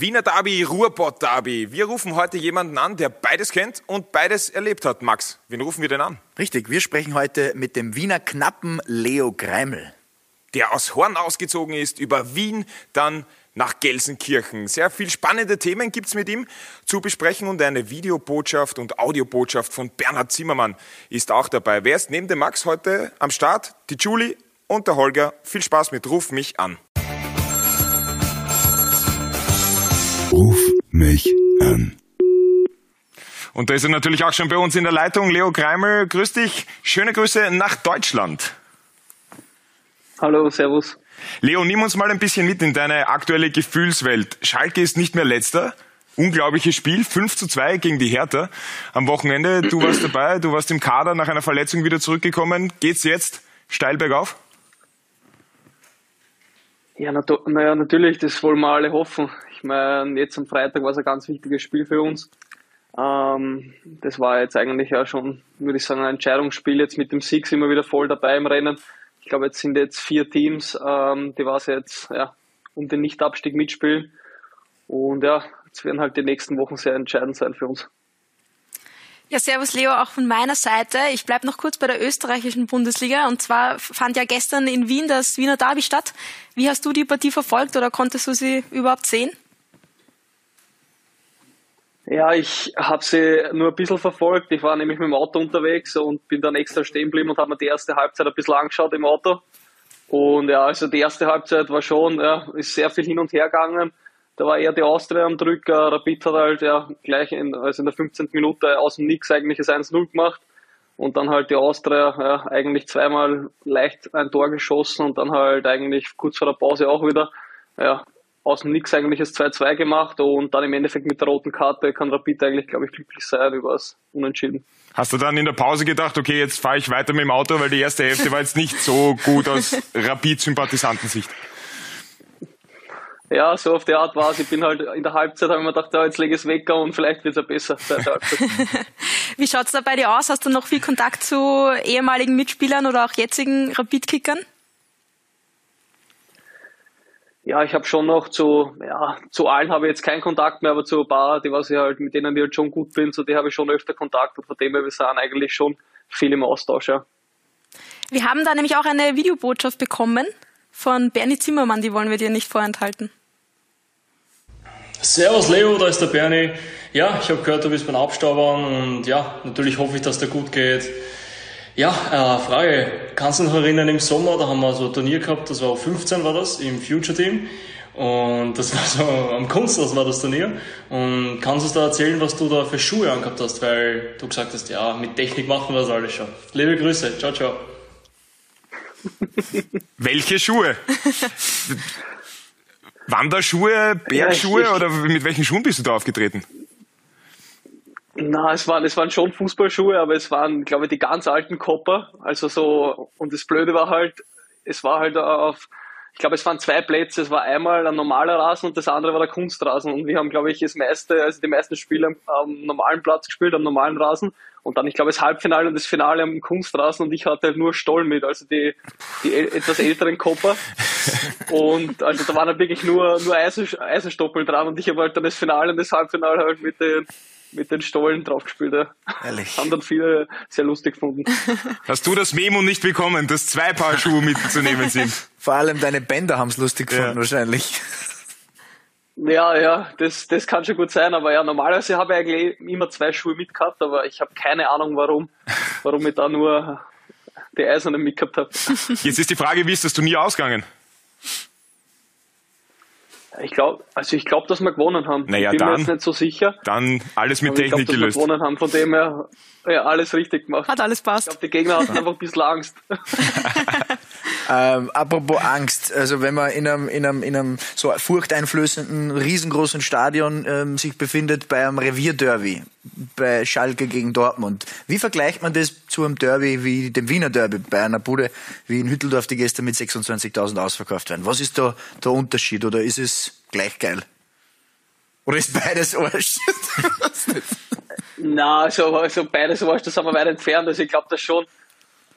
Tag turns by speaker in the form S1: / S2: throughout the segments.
S1: Wiener Derby, Ruhrpott Derby. Wir rufen heute jemanden an, der beides kennt und beides erlebt hat. Max, wen rufen wir denn an?
S2: Richtig, wir sprechen heute mit dem Wiener Knappen Leo Greimel.
S1: Der aus Horn ausgezogen ist, über Wien, dann nach Gelsenkirchen. Sehr viel spannende Themen gibt's mit ihm zu besprechen und eine Videobotschaft und Audiobotschaft von Bernhard Zimmermann ist auch dabei. Wer ist neben dem Max heute am Start? Die Julie und der Holger. Viel Spaß mit Ruf mich an.
S3: Mich an.
S1: Und da ist er natürlich auch schon bei uns in der Leitung. Leo Kreimel, grüß dich. Schöne Grüße nach Deutschland.
S4: Hallo, Servus.
S1: Leo, nimm uns mal ein bisschen mit in deine aktuelle Gefühlswelt. Schalke ist nicht mehr letzter. Unglaubliches Spiel, 5 zu 2 gegen die Hertha am Wochenende. Du warst dabei, du warst im Kader nach einer Verletzung wieder zurückgekommen. Geht's jetzt steil bergauf?
S4: Ja, naja, natürlich, das wollen wir alle hoffen. Ich meine, jetzt am Freitag war es ein ganz wichtiges Spiel für uns. Ähm, das war jetzt eigentlich ja schon, würde ich sagen, ein Entscheidungsspiel. Jetzt mit dem sind wir wieder voll dabei im Rennen. Ich glaube, jetzt sind jetzt vier Teams, ähm, die was jetzt ja, um den Nichtabstieg mitspielen. Und ja, jetzt werden halt die nächsten Wochen sehr entscheidend sein für uns.
S5: Ja, servus Leo, auch von meiner Seite. Ich bleibe noch kurz bei der österreichischen Bundesliga. Und zwar fand ja gestern in Wien das Wiener Derby statt. Wie hast du die Partie verfolgt oder konntest du sie überhaupt sehen?
S4: Ja, ich habe sie nur ein bisschen verfolgt. Ich war nämlich mit dem Auto unterwegs und bin dann extra stehen geblieben und habe mir die erste Halbzeit ein bisschen angeschaut im Auto. Und ja, also die erste Halbzeit war schon, ja, ist sehr viel hin und her gegangen. Da war eher die Austria am Drücker. Rapid hat halt ja gleich in, also in der 15. Minute aus dem Nix eigentlich das 1-0 gemacht. Und dann halt die Austria ja, eigentlich zweimal leicht ein Tor geschossen und dann halt eigentlich kurz vor der Pause auch wieder ja, aus dem Nix eigentlich das 2-2 gemacht und dann im Endeffekt mit der roten Karte kann Rapid eigentlich, glaube ich, glücklich sein über das Unentschieden.
S1: Hast du dann in der Pause gedacht, okay, jetzt fahre ich weiter mit dem Auto, weil die erste Hälfte war jetzt nicht so gut aus Rapid-Sympathisantensicht?
S4: Ja, so auf die Art war es. Ich bin halt in der Halbzeit, habe ich mir gedacht, ja, jetzt lege ich es weg und vielleicht wird es ja besser.
S5: Wie schaut es da bei dir aus? Hast du noch viel Kontakt zu ehemaligen Mitspielern oder auch jetzigen Rapid-Kickern?
S4: Ja, ich habe schon noch zu, ja, zu allen habe ich jetzt keinen Kontakt mehr, aber zu ein paar, die was ich halt, mit denen ich halt schon gut bin, so die habe ich schon öfter Kontakt und von dem her wir sind eigentlich schon viel im Austausch, ja.
S5: Wir haben da nämlich auch eine Videobotschaft bekommen von Bernie Zimmermann, die wollen wir dir nicht vorenthalten.
S6: Servus Leo, da ist der Bernie. Ja, ich habe gehört, du bist beim Abstaubern und ja, natürlich hoffe ich, dass dir gut geht. Ja, äh, Frage, kannst du dich noch erinnern, im Sommer, da haben wir so ein Turnier gehabt, das war 15 war das, im Future Team. Und das war so am Kunsthaus war das Turnier. Und kannst du uns da erzählen, was du da für Schuhe angehabt hast? Weil du gesagt hast, ja, mit Technik machen wir das alles schon. Liebe Grüße, ciao, ciao.
S1: Welche Schuhe? Wanderschuhe, Bergschuhe ja, ich, oder mit welchen Schuhen bist du da aufgetreten?
S4: Na, es waren, es waren schon Fußballschuhe, aber es waren, glaube ich, die ganz alten Kopper. Also so, und das Blöde war halt, es war halt auf, ich glaube, es waren zwei Plätze. Es war einmal ein normaler Rasen und das andere war der Kunstrasen. Und wir haben, glaube ich, das meiste, also die meisten Spiele am, normalen Platz gespielt, am normalen Rasen. Und dann, ich glaube, das Halbfinale und das Finale am Kunstrasen und ich hatte halt nur Stoll mit, also die, die etwas älteren Kopper. Und also da waren halt wirklich nur, nur Eisen, Eisenstoppel dran und ich habe halt dann das Finale und das Halbfinale halt mit den, mit den Stollen draufgespielt. Ja. Ehrlich. Haben dann viele sehr lustig gefunden.
S1: Hast du das Memo nicht bekommen, dass zwei Paar Schuhe mitzunehmen sind?
S2: Vor allem deine Bänder haben es lustig gefunden, ja. wahrscheinlich.
S4: Ja, ja, das, das kann schon gut sein, aber ja, normalerweise habe ich eigentlich immer zwei Schuhe mitgehabt, aber ich habe keine Ahnung, warum, warum ich da nur die eisernen mitgehabt habe.
S1: Jetzt ist die Frage, wie ist das Turnier ausgegangen?
S4: Ich glaube, also ich glaube, dass wir gewonnen haben.
S1: Naja,
S4: ich bin
S1: dann,
S4: mir jetzt nicht so sicher.
S1: Dann alles mit Technik
S4: ich glaub,
S1: gelöst.
S4: Dass wir gewonnen haben, von dem her ja, alles richtig gemacht.
S5: Hat alles passt.
S4: Ich glaube, die Gegner hatten einfach ein bisschen Angst.
S2: ähm, apropos Angst, also wenn man in einem, in einem, in einem so furchteinflößenden, riesengroßen Stadion ähm, sich befindet bei einem Revierderby, bei Schalke gegen Dortmund, wie vergleicht man das zu einem Derby wie dem Wiener Derby bei einer Bude wie in Hütteldorf, die gestern mit 26.000 ausverkauft werden? Was ist da der Unterschied oder ist es gleich geil? Oder ist beides Arsch?
S4: Na, also, also beides Arsch, da sind wir weit entfernt. Also ich glaube das schon.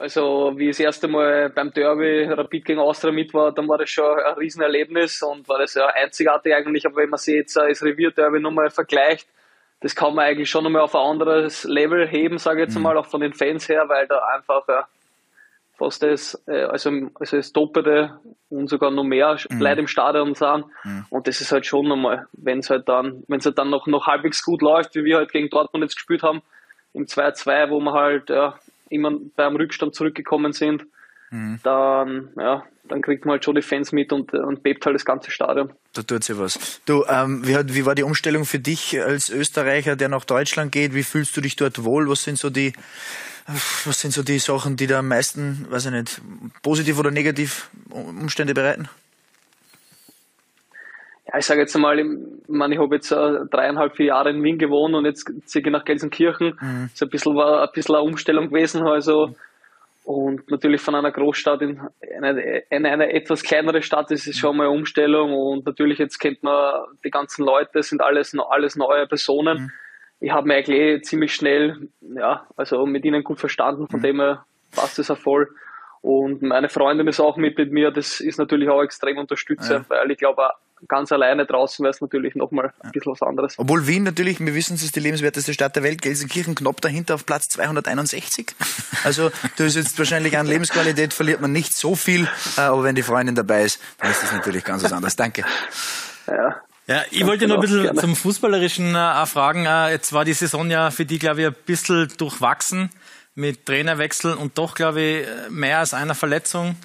S4: Also wie ich das erste Mal beim Derby Rapid gegen Austria mit war, dann war das schon ein Riesenerlebnis und war das ja einzigartig eigentlich. Aber wenn man sich jetzt das Revier-Derby nochmal vergleicht, das kann man eigentlich schon nochmal auf ein anderes Level heben, sage ich jetzt mhm. mal, auch von den Fans her, weil da einfach ja, fast das, äh, also, also das Doppelte und sogar noch mehr mhm. Leute im Stadion sind. Mhm. Und das ist halt schon nochmal, wenn es halt dann, wenn es halt dann noch, noch halbwegs gut läuft, wie wir halt gegen Dortmund jetzt gespielt haben, im 2-2, wo wir halt ja, immer beim Rückstand zurückgekommen sind, mhm. dann, ja, dann kriegt man halt schon die Fans mit und, und bebt halt das ganze Stadion.
S2: Da tut sich was. Du, ähm, wie, hat, wie war die Umstellung für dich als Österreicher, der nach Deutschland geht? Wie fühlst du dich dort wohl? Was sind so die, was sind so die Sachen, die da am meisten, weiß ich nicht, positiv oder negativ Umstände bereiten?
S4: Ja, ich sage jetzt einmal, ich, meine, ich habe jetzt äh, dreieinhalb, vier Jahre in Wien gewohnt und jetzt ziehe ich nach Gelsenkirchen. Mhm. Ist ein bisschen, war ein bisschen eine Umstellung gewesen. Also, mhm. Und natürlich von einer Großstadt in eine, in eine etwas kleinere Stadt ist schon mal eine Umstellung. Und natürlich jetzt kennt man die ganzen Leute, sind alles, alles neue Personen. Mhm ich habe mich eigentlich eh ziemlich schnell, ja, also mit ihnen gut verstanden, von mhm. dem her passt es auch voll. Und meine Freundin ist auch mit, mit mir, das ist natürlich auch extrem unterstützend, ja. weil ich glaube, ganz alleine draußen wäre es natürlich nochmal ein bisschen was anderes.
S2: Obwohl Wien natürlich, wir wissen, es ist die lebenswerteste Stadt der Welt, Gelsenkirchen knapp dahinter auf Platz 261. Also da ist jetzt wahrscheinlich an Lebensqualität verliert man nicht so viel, äh, aber wenn die Freundin dabei ist, dann ist das natürlich ganz was anderes. Danke.
S7: Ja, ja, ich wollte noch ein bisschen gerne. zum Fußballerischen äh, fragen. Äh, jetzt war die Saison ja für die, glaube ich, ein bisschen durchwachsen mit Trainerwechsel und doch, glaube ich, mehr als einer Verletzung.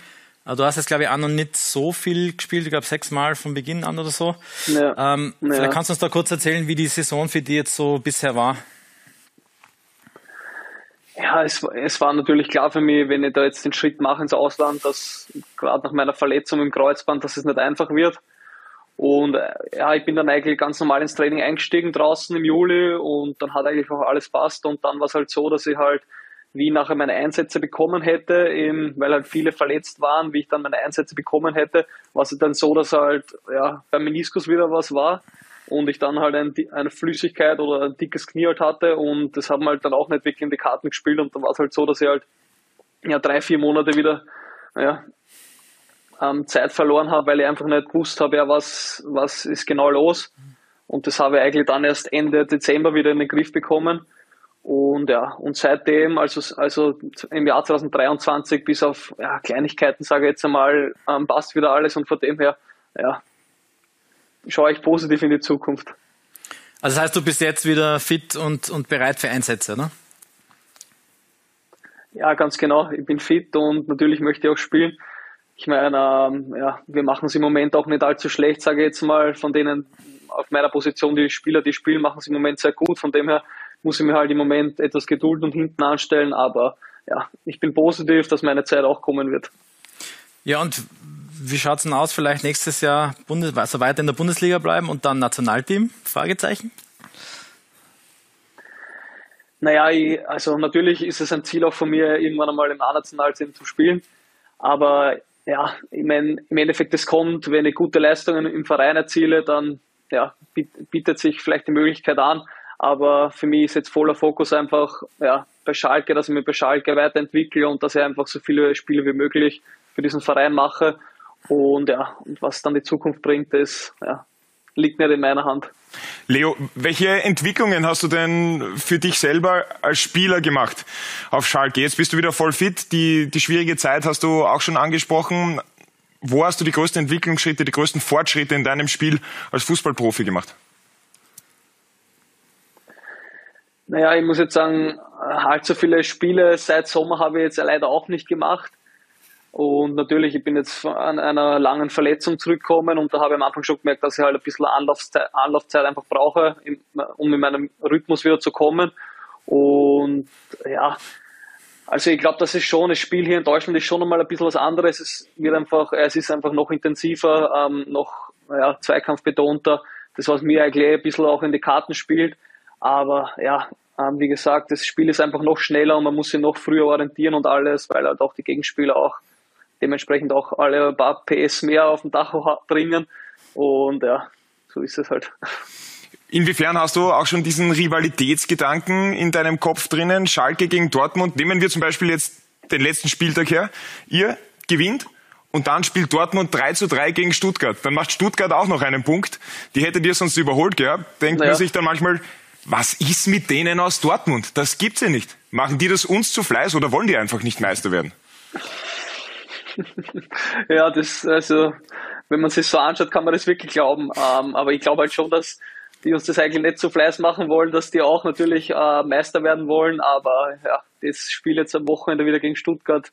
S7: Äh, du hast jetzt, glaube ich, auch noch nicht so viel gespielt, ich glaube sechs Mal von Beginn an oder so. Ja. Ähm, ja. Vielleicht kannst du uns da kurz erzählen, wie die Saison für die jetzt so bisher war.
S4: Ja, es, es war natürlich klar für mich, wenn ich da jetzt den Schritt mache ins Ausland, dass gerade nach meiner Verletzung im Kreuzband, dass es nicht einfach wird. Und äh, ja, ich bin dann eigentlich ganz normal ins Training eingestiegen draußen im Juli und dann hat eigentlich auch alles passt. Und dann war es halt so, dass ich halt wie nachher meine Einsätze bekommen hätte, eben, weil halt viele verletzt waren, wie ich dann meine Einsätze bekommen hätte, war es dann so, dass halt ja, beim Meniskus wieder was war und ich dann halt ein, eine Flüssigkeit oder ein dickes Knie halt hatte und das haben halt dann auch nicht wirklich in die Karten gespielt und dann war es halt so, dass ich halt ja drei, vier Monate wieder ja, ähm, Zeit verloren habe, weil ich einfach nicht gewusst habe, ja, was, was ist genau los. Und das habe ich eigentlich dann erst Ende Dezember wieder in den Griff bekommen. Und ja, und seitdem, also, also im Jahr 2023 bis auf ja, Kleinigkeiten, sage ich jetzt einmal, ähm, passt wieder alles und von dem her, ja, schaue ich positiv in die Zukunft.
S7: Also das heißt, du bist jetzt wieder fit und, und bereit für Einsätze, ne?
S4: Ja, ganz genau. Ich bin fit und natürlich möchte ich auch spielen ich meine, ähm, ja, wir machen es im Moment auch nicht allzu schlecht, sage ich jetzt mal, von denen auf meiner Position, die Spieler, die spielen, machen es im Moment sehr gut. Von dem her muss ich mir halt im Moment etwas Geduld und hinten anstellen, aber ja, ich bin positiv, dass meine Zeit auch kommen wird.
S7: Ja, und wie schaut es denn aus? Vielleicht nächstes Jahr Bundes also weiter in der Bundesliga bleiben und dann Nationalteam? Fragezeichen?
S4: Naja, ich, also natürlich ist es ein Ziel auch von mir, irgendwann einmal im A-Nationalteam zu spielen. Aber ja, ich meine, im Endeffekt, es kommt, wenn ich gute Leistungen im Verein erziele, dann ja, bietet sich vielleicht die Möglichkeit an. Aber für mich ist jetzt voller Fokus einfach ja, bei Schalke, dass ich mich bei Schalke weiterentwickle und dass ich einfach so viele Spiele wie möglich für diesen Verein mache. Und ja, und was dann die Zukunft bringt, das ja, liegt nicht in meiner Hand.
S1: Leo, welche Entwicklungen hast du denn für dich selber als Spieler gemacht auf Schalke? Jetzt bist du wieder voll fit. Die, die schwierige Zeit hast du auch schon angesprochen. Wo hast du die größten Entwicklungsschritte, die größten Fortschritte in deinem Spiel als Fußballprofi gemacht?
S4: Naja, ich muss jetzt sagen, allzu viele Spiele seit Sommer habe ich jetzt leider auch nicht gemacht. Und natürlich, ich bin jetzt an einer langen Verletzung zurückgekommen und da habe ich am Anfang schon gemerkt, dass ich halt ein bisschen Anlaufzeit, Anlaufzeit einfach brauche, um in meinem Rhythmus wieder zu kommen. Und ja, also ich glaube, das ist schon, das Spiel hier in Deutschland ist schon nochmal ein bisschen was anderes. Es wird einfach, es ist einfach noch intensiver, ähm, noch ja, zweikampfbetonter. Das, was mir eigentlich ein bisschen auch in die Karten spielt. Aber ja, ähm, wie gesagt, das Spiel ist einfach noch schneller und man muss sich noch früher orientieren und alles, weil halt auch die Gegenspieler auch dementsprechend auch alle ein paar PS mehr auf dem Dach bringen. Und ja, so ist es halt.
S1: Inwiefern hast du auch schon diesen Rivalitätsgedanken in deinem Kopf drinnen? Schalke gegen Dortmund. Nehmen wir zum Beispiel jetzt den letzten Spieltag her. Ihr gewinnt und dann spielt Dortmund 3 zu 3 gegen Stuttgart. Dann macht Stuttgart auch noch einen Punkt. Die hättet ihr sonst überholt gehabt. Denkt naja. man sich dann manchmal, was ist mit denen aus Dortmund? Das gibt's ja nicht. Machen die das uns zu Fleiß oder wollen die einfach nicht Meister werden?
S4: ja, das, also, wenn man sich so anschaut, kann man das wirklich glauben. Ähm, aber ich glaube halt schon, dass die uns das eigentlich nicht zu Fleiß machen wollen, dass die auch natürlich äh, Meister werden wollen. Aber ja, das Spiel jetzt am Wochenende wieder gegen Stuttgart,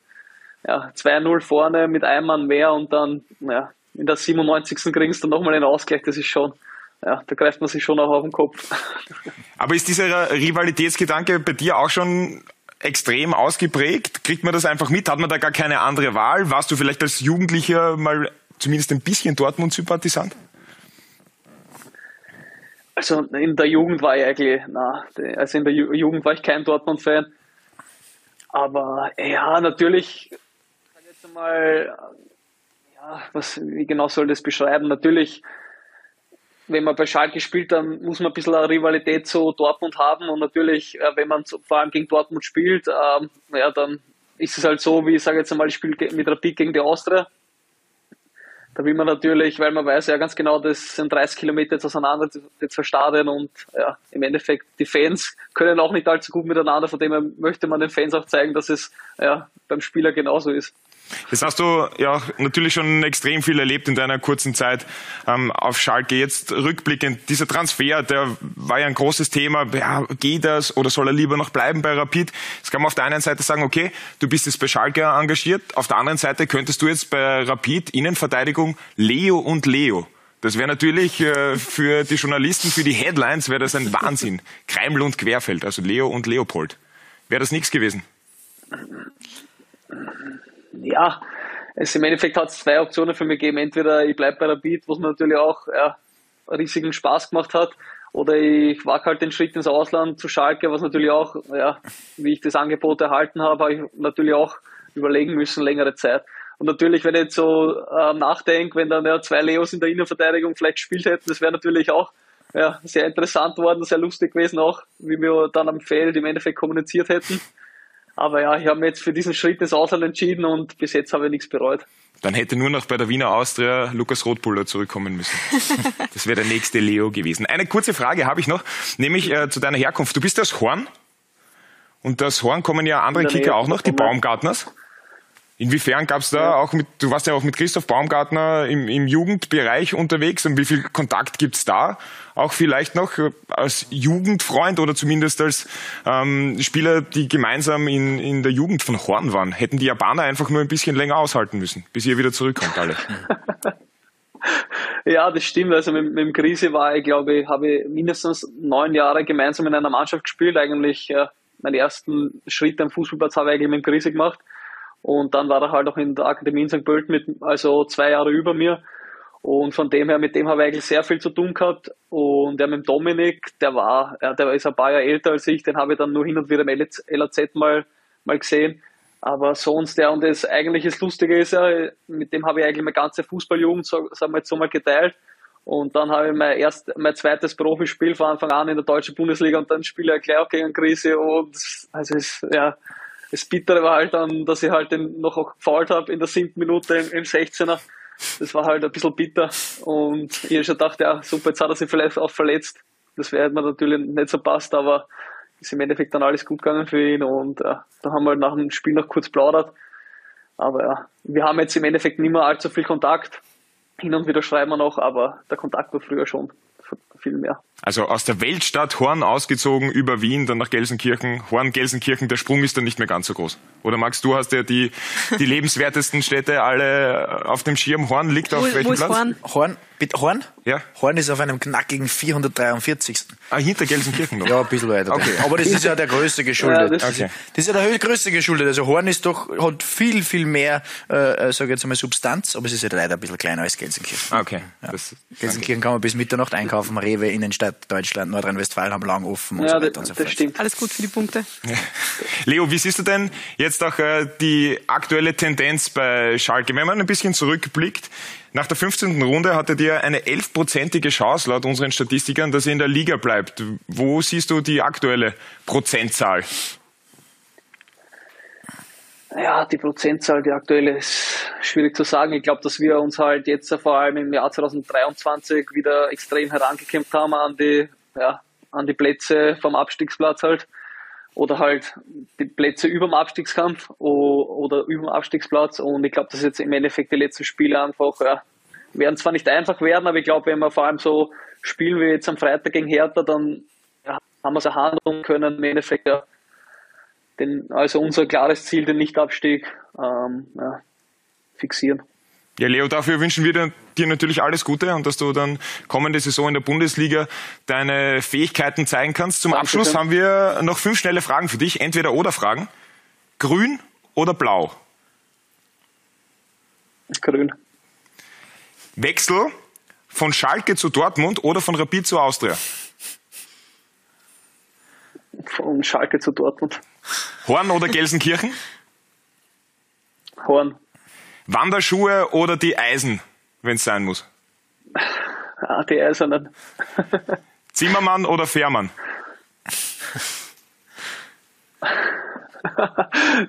S4: ja, 2-0 vorne mit einem Mann mehr und dann, ja, in der 97. kriegst du nochmal einen Ausgleich, das ist schon, ja, da greift man sich schon auch auf den Kopf.
S1: Aber ist dieser Rivalitätsgedanke bei dir auch schon extrem ausgeprägt? Kriegt man das einfach mit? Hat man da gar keine andere Wahl? Warst du vielleicht als Jugendlicher mal zumindest ein bisschen Dortmund-Sympathisant?
S4: Also in der Jugend war ich eigentlich, na, also in der Jugend war ich kein Dortmund-Fan. Aber ja, natürlich, ich kann jetzt einmal, ja, was, wie genau soll das beschreiben? Natürlich, wenn man bei Schalke spielt, dann muss man ein bisschen eine Rivalität zu Dortmund haben und natürlich, äh, wenn man vor allem gegen Dortmund spielt, ähm, ja, dann ist es halt so, wie ich sage jetzt einmal, ich spiele mit Rapid gegen die Austria da will man natürlich, weil man weiß ja ganz genau, das sind 30 Kilometer jetzt auseinander, die zwei Stadien und ja, im Endeffekt die Fans können auch nicht allzu gut miteinander, von dem her möchte man den Fans auch zeigen, dass es ja, beim Spieler genauso ist.
S1: Jetzt hast du ja natürlich schon extrem viel erlebt in deiner kurzen Zeit ähm, auf Schalke. Jetzt rückblickend, dieser Transfer, der war ja ein großes Thema. Ja, geht das oder soll er lieber noch bleiben bei Rapid? Jetzt kann man auf der einen Seite sagen, okay, du bist jetzt bei Schalke engagiert. Auf der anderen Seite könntest du jetzt bei Rapid Innenverteidigung Leo und Leo. Das wäre natürlich äh, für die Journalisten, für die Headlines, wäre das ein Wahnsinn. Kreiml und Querfeld, also Leo und Leopold. Wäre das nichts gewesen?
S4: Ja, es im Endeffekt hat es zwei Optionen für mich gegeben. Entweder ich bleibe bei der Beat, was mir natürlich auch ja, riesigen Spaß gemacht hat, oder ich wage halt den Schritt ins Ausland zu Schalke, was natürlich auch, ja, wie ich das Angebot erhalten habe, habe ich natürlich auch überlegen müssen, längere Zeit. Und natürlich, wenn ich jetzt so äh, nachdenke, wenn dann ja, zwei Leos in der Innenverteidigung vielleicht gespielt hätten, das wäre natürlich auch ja, sehr interessant worden, sehr lustig gewesen auch, wie wir dann am Feld im Endeffekt kommuniziert hätten. Aber ja, ich habe mich jetzt für diesen Schritt ins Ausland entschieden und bis jetzt habe ich nichts bereut.
S1: Dann hätte nur noch bei der Wiener Austria Lukas Rotbuller zurückkommen müssen. Das wäre der nächste Leo gewesen. Eine kurze Frage habe ich noch, nämlich äh, zu deiner Herkunft. Du bist aus Horn und aus Horn kommen ja andere Kicker auch noch, die Baumgartners. Inwiefern gab es da ja. auch mit, du warst ja auch mit Christoph Baumgartner im, im Jugendbereich unterwegs und wie viel Kontakt gibt's da? Auch vielleicht noch als Jugendfreund oder zumindest als ähm, Spieler, die gemeinsam in, in der Jugend von Horn waren. Hätten die Japaner einfach nur ein bisschen länger aushalten müssen, bis ihr wieder zurückkommt alle.
S4: ja, das stimmt. Also mit, mit dem Krise war ich, glaube ich, habe ich mindestens neun Jahre gemeinsam in einer Mannschaft gespielt. Eigentlich äh, meinen ersten Schritt am Fußballplatz habe ich eigentlich mit dem Krise gemacht. Und dann war er halt auch in der Akademie in St. Pölten mit, also zwei Jahre über mir. Und von dem her, mit dem habe ich eigentlich sehr viel zu tun gehabt. Und ja, mit dem Dominik, der war, der ist ein paar Jahre älter als ich, den habe ich dann nur hin und wieder im LAZ mal, mal gesehen. Aber sonst, ja, und das eigentlich das Lustige ist ja, mit dem habe ich eigentlich meine ganze Fußballjugend, sagen wir jetzt so mal geteilt. Und dann habe ich mein erst, mein zweites Profispiel von Anfang an in der deutschen Bundesliga und dann spiele ich gleich auch gegen Krise und, also es, ja, das Bittere war halt dann, dass ich halt den noch gefault habe in der siebten Minute im, im 16er. Das war halt ein bisschen bitter. Und ich habe schon gedacht, ja, super, jetzt hat er sich vielleicht auch verletzt. Das wäre mir natürlich nicht so passt, aber ist im Endeffekt dann alles gut gegangen für ihn und äh, da haben wir halt nach dem Spiel noch kurz plaudert. Aber ja, wir haben jetzt im Endeffekt nicht mehr allzu viel Kontakt. Hin und wieder schreiben wir noch, aber der Kontakt war früher schon viel mehr.
S1: Also aus der Weltstadt Horn ausgezogen über Wien, dann nach Gelsenkirchen. Horn, Gelsenkirchen, der Sprung ist dann nicht mehr ganz so groß. Oder Max, du hast ja die, die lebenswertesten Städte alle auf dem Schirm. Horn liegt auf wo, welchem wo Platz?
S2: Horn? Horn, bitte, Horn? Ja. Horn ist auf einem knackigen 443.
S1: Ah, hinter Gelsenkirchen noch?
S2: Ja, ein bisschen weiter. Okay. Aber das ist ja der größte geschuldet. Ja, das, okay. das ist ja der größte geschuldet. Also Horn ist doch, hat viel, viel mehr, äh, sag ich jetzt mal, Substanz, aber es ist ja leider ein bisschen kleiner als Gelsenkirchen.
S1: Ah, okay.
S2: Ja. Das, Gelsenkirchen okay. kann man bis Mitternacht einkaufen, Rewe, Innenstadt, Deutschland, Nordrhein-Westfalen haben lang offen und ja, so weiter und so fort.
S5: Das stimmt. Alles gut für die Punkte.
S1: Leo, wie siehst du denn jetzt auch äh, die aktuelle Tendenz bei Schalke? Wenn man ein bisschen zurückblickt, nach der 15. Runde hattet ihr eine elfprozentige Chance laut unseren Statistikern, dass ihr in der Liga bleibt. Wo siehst du die aktuelle Prozentzahl?
S4: Ja, die Prozentzahl, die aktuelle, ist schwierig zu sagen. Ich glaube, dass wir uns halt jetzt vor allem im Jahr 2023 wieder extrem herangekämpft haben an die, ja, an die Plätze vom Abstiegsplatz halt. Oder halt die Plätze über dem Abstiegskampf oder über dem Abstiegsplatz. Und ich glaube, dass jetzt im Endeffekt die letzten Spiele einfach, ja, werden zwar nicht einfach werden, aber ich glaube, wenn wir vor allem so spielen wie jetzt am Freitag gegen Hertha, dann ja, haben wir es erhandeln können, im Endeffekt ja, den, also unser klares Ziel, den Nichtabstieg, ähm, ja, fixieren.
S1: Ja, Leo, dafür wünschen wir dir natürlich alles Gute und dass du dann kommende Saison in der Bundesliga deine Fähigkeiten zeigen kannst. Zum Dankeschön. Abschluss haben wir noch fünf schnelle Fragen für dich. Entweder oder Fragen. Grün oder blau?
S4: Grün.
S1: Wechsel von Schalke zu Dortmund oder von Rapid zu Austria?
S4: Von Schalke zu Dortmund.
S1: Horn oder Gelsenkirchen?
S4: Horn.
S1: Wanderschuhe oder die Eisen, wenn es sein muss?
S4: Ah, die Eisernen.
S1: Zimmermann oder Fährmann?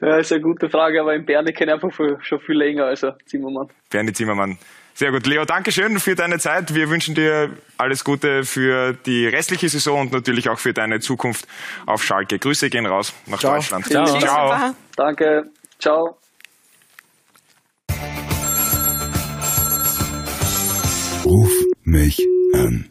S4: ja, ist eine gute Frage, aber in Berne kenne ich einfach schon viel länger, also Zimmermann.
S1: Bernie Zimmermann. Sehr gut. Leo, danke schön für deine Zeit. Wir wünschen dir alles Gute für die restliche Saison und natürlich auch für deine Zukunft auf Schalke. Grüße gehen raus nach Ciao. Deutschland.
S4: Ciao. Ciao. Danke. Ciao.
S3: Ruf mich an.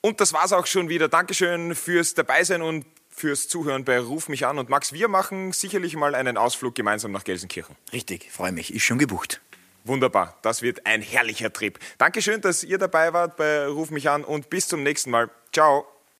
S1: Und das war's auch schon wieder. Dankeschön fürs Dabeisein und fürs Zuhören bei Ruf mich an. Und Max, wir machen sicherlich mal einen Ausflug gemeinsam nach Gelsenkirchen.
S2: Richtig, freue mich. Ist schon gebucht.
S1: Wunderbar, das wird ein herrlicher Trip. Dankeschön, dass ihr dabei wart bei Ruf mich an und bis zum nächsten Mal. Ciao.